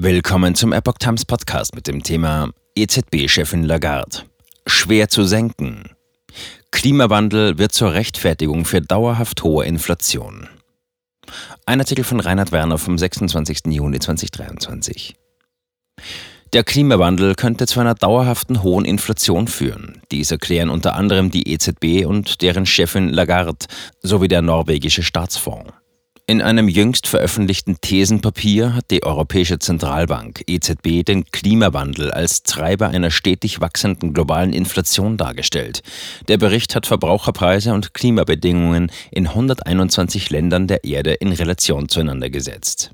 Willkommen zum Epoch Times Podcast mit dem Thema EZB-Chefin Lagarde. Schwer zu senken. Klimawandel wird zur Rechtfertigung für dauerhaft hohe Inflation. Ein Artikel von Reinhard Werner vom 26. Juni 2023. Der Klimawandel könnte zu einer dauerhaften hohen Inflation führen. Dies erklären unter anderem die EZB und deren Chefin Lagarde sowie der norwegische Staatsfonds. In einem jüngst veröffentlichten Thesenpapier hat die Europäische Zentralbank EZB den Klimawandel als Treiber einer stetig wachsenden globalen Inflation dargestellt. Der Bericht hat Verbraucherpreise und Klimabedingungen in 121 Ländern der Erde in Relation zueinander gesetzt.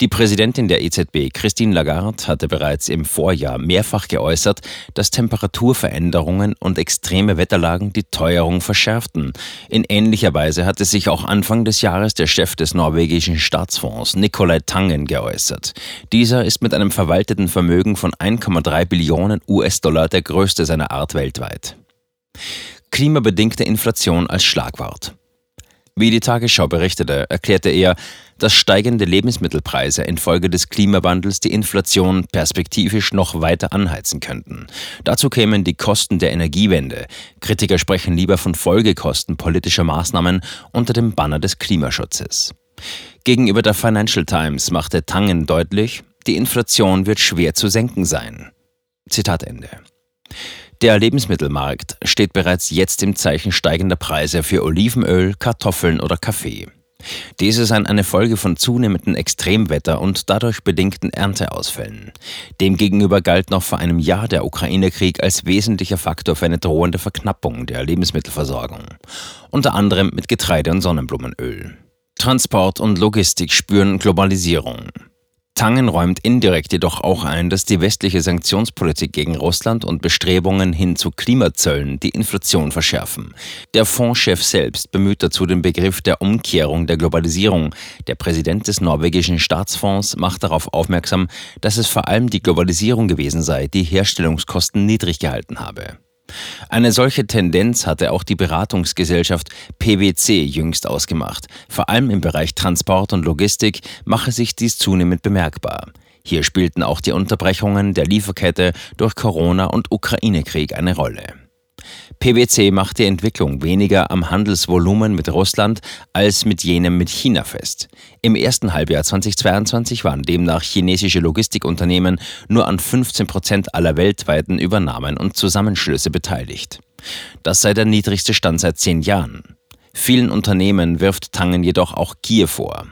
Die Präsidentin der EZB, Christine Lagarde, hatte bereits im Vorjahr mehrfach geäußert, dass Temperaturveränderungen und extreme Wetterlagen die Teuerung verschärften. In ähnlicher Weise hatte sich auch Anfang des Jahres der Chef des norwegischen Staatsfonds, Nikolai Tangen, geäußert. Dieser ist mit einem verwalteten Vermögen von 1,3 Billionen US-Dollar der größte seiner Art weltweit. Klimabedingte Inflation als Schlagwort. Wie die Tagesschau berichtete, erklärte er, dass steigende Lebensmittelpreise infolge des Klimawandels die Inflation perspektivisch noch weiter anheizen könnten. Dazu kämen die Kosten der Energiewende. Kritiker sprechen lieber von Folgekosten politischer Maßnahmen unter dem Banner des Klimaschutzes. Gegenüber der Financial Times machte Tangen deutlich, die Inflation wird schwer zu senken sein. Zitat Ende. Der Lebensmittelmarkt steht bereits jetzt im Zeichen steigender Preise für Olivenöl, Kartoffeln oder Kaffee. Dies ist eine Folge von zunehmendem Extremwetter und dadurch bedingten Ernteausfällen. Demgegenüber galt noch vor einem Jahr der Ukraine-Krieg als wesentlicher Faktor für eine drohende Verknappung der Lebensmittelversorgung, unter anderem mit Getreide und Sonnenblumenöl. Transport und Logistik spüren Globalisierung. Tangen räumt indirekt jedoch auch ein, dass die westliche Sanktionspolitik gegen Russland und Bestrebungen hin zu Klimazöllen die Inflation verschärfen. Der Fondschef selbst bemüht dazu den Begriff der Umkehrung der Globalisierung. Der Präsident des norwegischen Staatsfonds macht darauf aufmerksam, dass es vor allem die Globalisierung gewesen sei, die Herstellungskosten niedrig gehalten habe. Eine solche Tendenz hatte auch die Beratungsgesellschaft PwC jüngst ausgemacht. Vor allem im Bereich Transport und Logistik mache sich dies zunehmend bemerkbar. Hier spielten auch die Unterbrechungen der Lieferkette durch Corona und Ukraine-Krieg eine Rolle. PwC macht die Entwicklung weniger am Handelsvolumen mit Russland als mit jenem mit China fest. Im ersten Halbjahr 2022 waren demnach chinesische Logistikunternehmen nur an 15 Prozent aller weltweiten Übernahmen und Zusammenschlüsse beteiligt. Das sei der niedrigste Stand seit zehn Jahren. Vielen Unternehmen wirft Tangen jedoch auch Gier vor.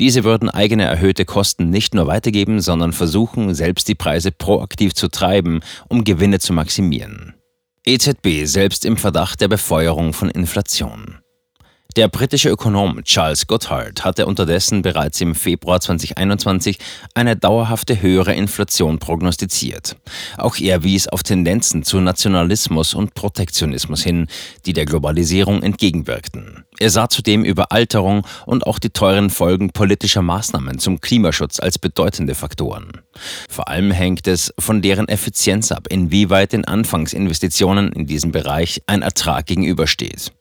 Diese würden eigene erhöhte Kosten nicht nur weitergeben, sondern versuchen, selbst die Preise proaktiv zu treiben, um Gewinne zu maximieren. EZB selbst im Verdacht der Befeuerung von Inflation. Der britische Ökonom Charles Goodhart hatte unterdessen bereits im Februar 2021 eine dauerhafte höhere Inflation prognostiziert. Auch er wies auf Tendenzen zu Nationalismus und Protektionismus hin, die der Globalisierung entgegenwirkten. Er sah zudem Überalterung und auch die teuren Folgen politischer Maßnahmen zum Klimaschutz als bedeutende Faktoren. Vor allem hängt es von deren Effizienz ab, inwieweit den Anfangsinvestitionen in diesem Bereich ein Ertrag gegenübersteht.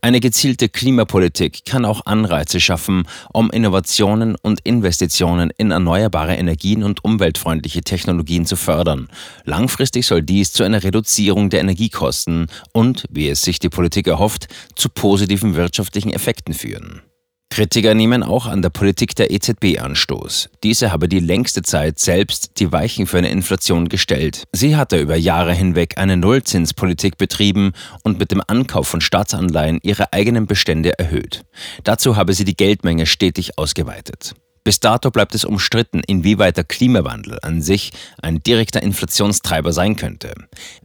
Eine gezielte Klimapolitik kann auch Anreize schaffen, um Innovationen und Investitionen in erneuerbare Energien und umweltfreundliche Technologien zu fördern. Langfristig soll dies zu einer Reduzierung der Energiekosten und, wie es sich die Politik erhofft, zu positiven wirtschaftlichen Effekten führen. Kritiker nehmen auch an der Politik der EZB Anstoß. Diese habe die längste Zeit selbst die Weichen für eine Inflation gestellt. Sie hatte über Jahre hinweg eine Nullzinspolitik betrieben und mit dem Ankauf von Staatsanleihen ihre eigenen Bestände erhöht. Dazu habe sie die Geldmenge stetig ausgeweitet. Bis dato bleibt es umstritten, inwieweit der Klimawandel an sich ein direkter Inflationstreiber sein könnte.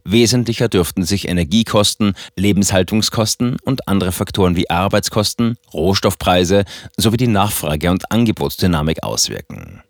Wesentlicher dürften sich Energiekosten, Lebenshaltungskosten und andere Faktoren wie Arbeitskosten, Rohstoffpreise sowie die Nachfrage- und Angebotsdynamik auswirken.